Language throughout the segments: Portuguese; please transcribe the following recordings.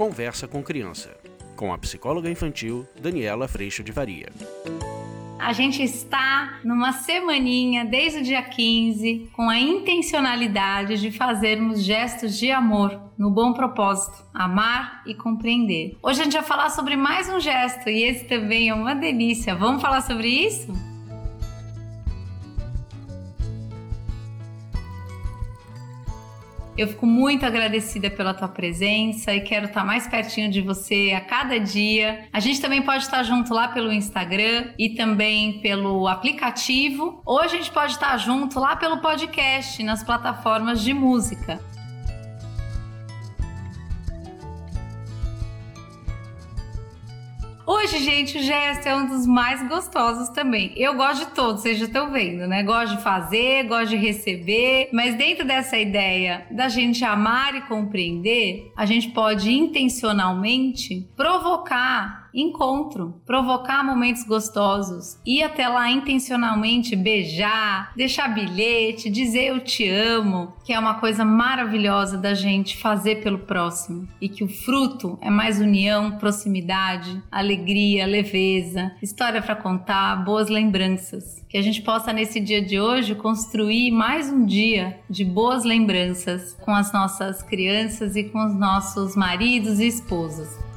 Conversa com Criança, com a psicóloga infantil Daniela Freixo de Varia. A gente está numa semaninha desde o dia 15 com a intencionalidade de fazermos gestos de amor no bom propósito, amar e compreender. Hoje a gente vai falar sobre mais um gesto e esse também é uma delícia. Vamos falar sobre isso? Eu fico muito agradecida pela tua presença e quero estar mais pertinho de você a cada dia. A gente também pode estar junto lá pelo Instagram e também pelo aplicativo, ou a gente pode estar junto lá pelo podcast nas plataformas de música. Hoje, gente, o gesto é um dos mais gostosos também. Eu gosto de todos, vocês já estão vendo, né? Gosto de fazer, gosto de receber, mas dentro dessa ideia da gente amar e compreender, a gente pode intencionalmente provocar encontro, provocar momentos gostosos, ir até lá intencionalmente beijar, deixar bilhete, dizer eu te amo, que é uma coisa maravilhosa da gente fazer pelo próximo e que o fruto é mais união, proximidade, alegria, leveza, história para contar, boas lembranças. Que a gente possa nesse dia de hoje construir mais um dia de boas lembranças com as nossas crianças e com os nossos maridos e esposas.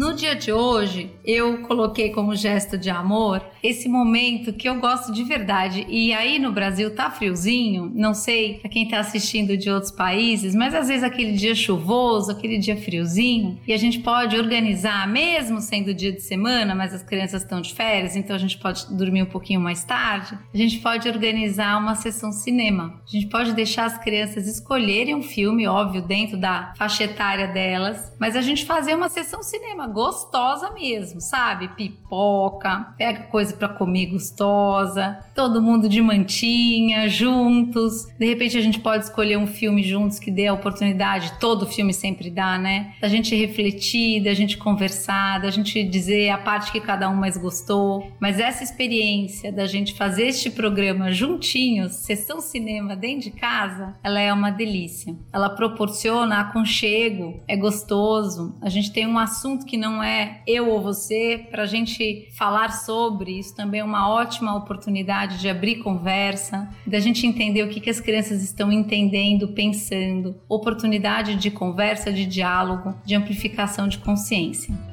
No dia de hoje, eu coloquei como gesto de amor esse momento que eu gosto de verdade. E aí no Brasil tá friozinho, não sei pra quem tá assistindo de outros países, mas às vezes aquele dia chuvoso, aquele dia friozinho, e a gente pode organizar, mesmo sendo dia de semana, mas as crianças estão de férias, então a gente pode dormir um pouquinho mais tarde. A gente pode organizar uma sessão cinema. A gente pode deixar as crianças escolherem um filme, óbvio, dentro da faixa etária delas, mas a gente fazer uma sessão cinema gostosa mesmo, sabe? Pipoca, pega coisa para comer gostosa, todo mundo de mantinha, juntos. De repente a gente pode escolher um filme juntos que dê a oportunidade, todo filme sempre dá, né? Da gente refletir, da gente conversar, da gente dizer a parte que cada um mais gostou. Mas essa experiência da gente fazer este programa juntinhos, sessão cinema dentro de casa, ela é uma delícia. Ela proporciona aconchego, é gostoso. A gente tem um assunto que não é eu ou você, para a gente falar sobre. Isso também é uma ótima oportunidade de abrir conversa, da gente entender o que, que as crianças estão entendendo, pensando, oportunidade de conversa, de diálogo, de amplificação de consciência.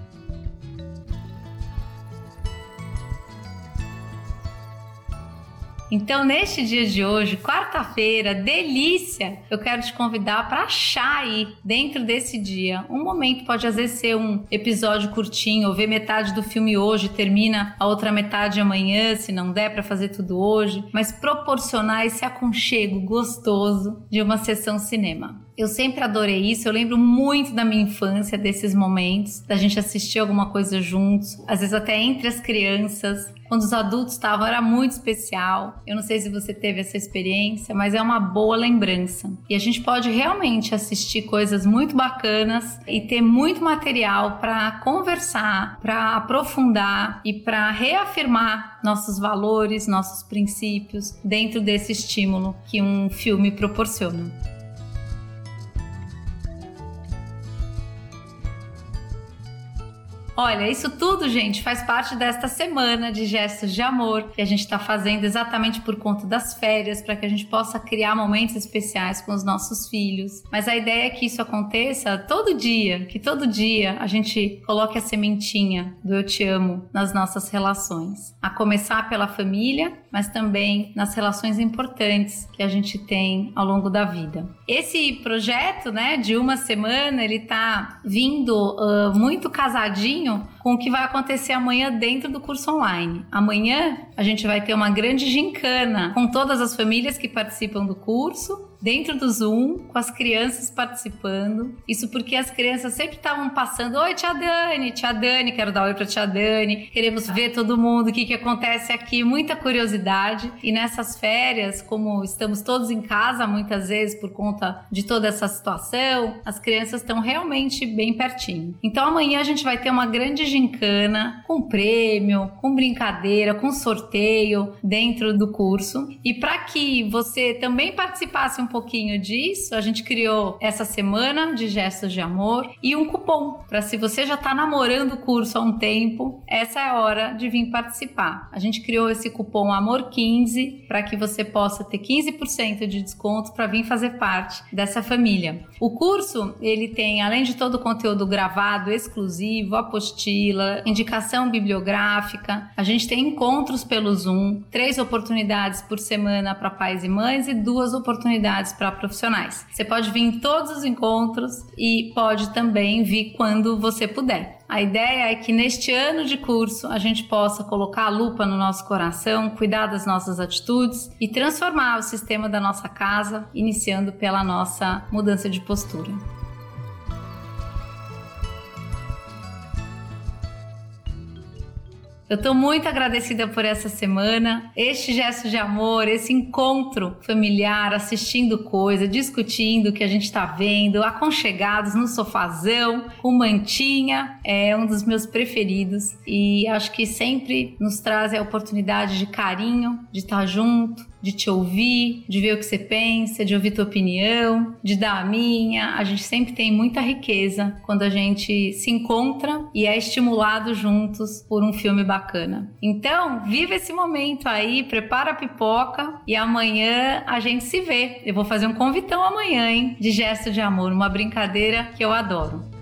Então, neste dia de hoje, quarta-feira, delícia, eu quero te convidar para achar aí, dentro desse dia, um momento. Pode às vezes ser um episódio curtinho, ou ver metade do filme hoje, termina a outra metade amanhã, se não der para fazer tudo hoje, mas proporcionar esse aconchego gostoso de uma sessão cinema. Eu sempre adorei isso. Eu lembro muito da minha infância, desses momentos, da gente assistir alguma coisa juntos, às vezes até entre as crianças. Quando os adultos estavam, era muito especial. Eu não sei se você teve essa experiência, mas é uma boa lembrança. E a gente pode realmente assistir coisas muito bacanas e ter muito material para conversar, para aprofundar e para reafirmar nossos valores, nossos princípios dentro desse estímulo que um filme proporciona. Olha, isso tudo, gente, faz parte desta semana de gestos de amor que a gente está fazendo exatamente por conta das férias, para que a gente possa criar momentos especiais com os nossos filhos. Mas a ideia é que isso aconteça todo dia, que todo dia a gente coloque a sementinha do eu te amo nas nossas relações. A começar pela família, mas também nas relações importantes que a gente tem ao longo da vida. Esse projeto, né, de uma semana, ele tá vindo uh, muito casadinho pouquinho com o que vai acontecer amanhã dentro do curso online. Amanhã a gente vai ter uma grande gincana com todas as famílias que participam do curso dentro do Zoom, com as crianças participando. Isso porque as crianças sempre estavam passando: Oi, tia Dani, tia Dani, quero dar oi pra tia Dani, queremos ver todo mundo, o que, que acontece aqui, muita curiosidade. E nessas férias, como estamos todos em casa, muitas vezes por conta de toda essa situação, as crianças estão realmente bem pertinho. Então amanhã a gente vai ter uma grande gincana, com prêmio, com brincadeira, com sorteio dentro do curso. E para que você também participasse um pouquinho disso, a gente criou essa semana de gestos de amor e um cupom para se você já está namorando o curso há um tempo, essa é a hora de vir participar. A gente criou esse cupom Amor 15 para que você possa ter 15% de desconto para vir fazer parte dessa família. O curso, ele tem além de todo o conteúdo gravado exclusivo, apostila, indicação bibliográfica, a gente tem encontros pelo Zoom, três oportunidades por semana para pais e mães e duas oportunidades para profissionais. Você pode vir em todos os encontros e pode também vir quando você puder. A ideia é que neste ano de curso a gente possa colocar a lupa no nosso coração, cuidar das nossas atitudes e transformar o sistema da nossa casa, iniciando pela nossa mudança de postura. Eu estou muito agradecida por essa semana, este gesto de amor, esse encontro familiar, assistindo coisa, discutindo o que a gente está vendo, aconchegados no sofazão, com mantinha, é um dos meus preferidos. E acho que sempre nos traz a oportunidade de carinho, de estar junto, de te ouvir, de ver o que você pensa, de ouvir tua opinião, de dar a minha. A gente sempre tem muita riqueza quando a gente se encontra e é estimulado juntos por um filme bacana. Então, viva esse momento aí, prepara a pipoca e amanhã a gente se vê. Eu vou fazer um convitão amanhã, hein, de gesto de amor, uma brincadeira que eu adoro.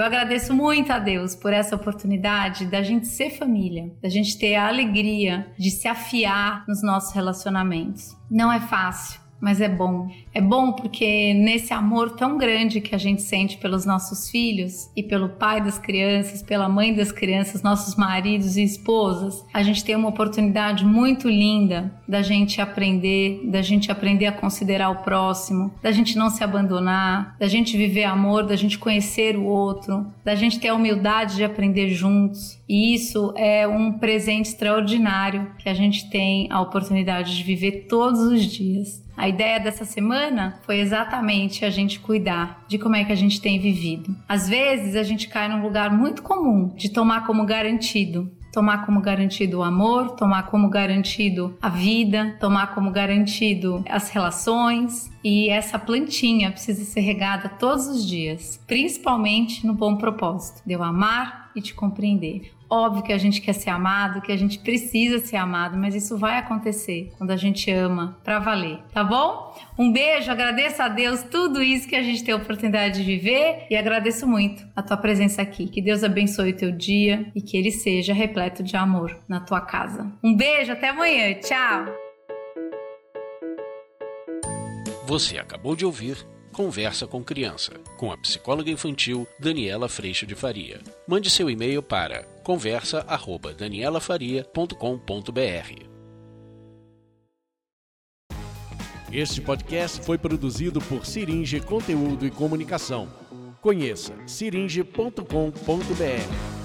Eu agradeço muito a Deus por essa oportunidade da gente ser família, da gente ter a alegria de se afiar nos nossos relacionamentos. Não é fácil mas é bom. É bom porque nesse amor tão grande que a gente sente pelos nossos filhos e pelo pai das crianças, pela mãe das crianças, nossos maridos e esposas, a gente tem uma oportunidade muito linda da gente aprender, da gente aprender a considerar o próximo, da gente não se abandonar, da gente viver amor, da gente conhecer o outro, da gente ter a humildade de aprender juntos. E isso é um presente extraordinário que a gente tem a oportunidade de viver todos os dias. A ideia dessa semana foi exatamente a gente cuidar de como é que a gente tem vivido. Às vezes a gente cai num lugar muito comum de tomar como garantido tomar como garantido o amor, tomar como garantido a vida, tomar como garantido as relações. E essa plantinha precisa ser regada todos os dias, principalmente no bom propósito de eu amar e te compreender. Óbvio que a gente quer ser amado, que a gente precisa ser amado, mas isso vai acontecer quando a gente ama para valer, tá bom? Um beijo, agradeço a Deus tudo isso que a gente tem a oportunidade de viver e agradeço muito a tua presença aqui. Que Deus abençoe o teu dia e que ele seja repleto de amor na tua casa. Um beijo, até amanhã. Tchau. Você acabou de ouvir Conversa com Criança, com a psicóloga infantil Daniela Freixo de Faria. Mande seu e-mail para conversa@danielafaria.com.br. Este podcast foi produzido por Siringe Conteúdo e Comunicação. Conheça siringe.com.br.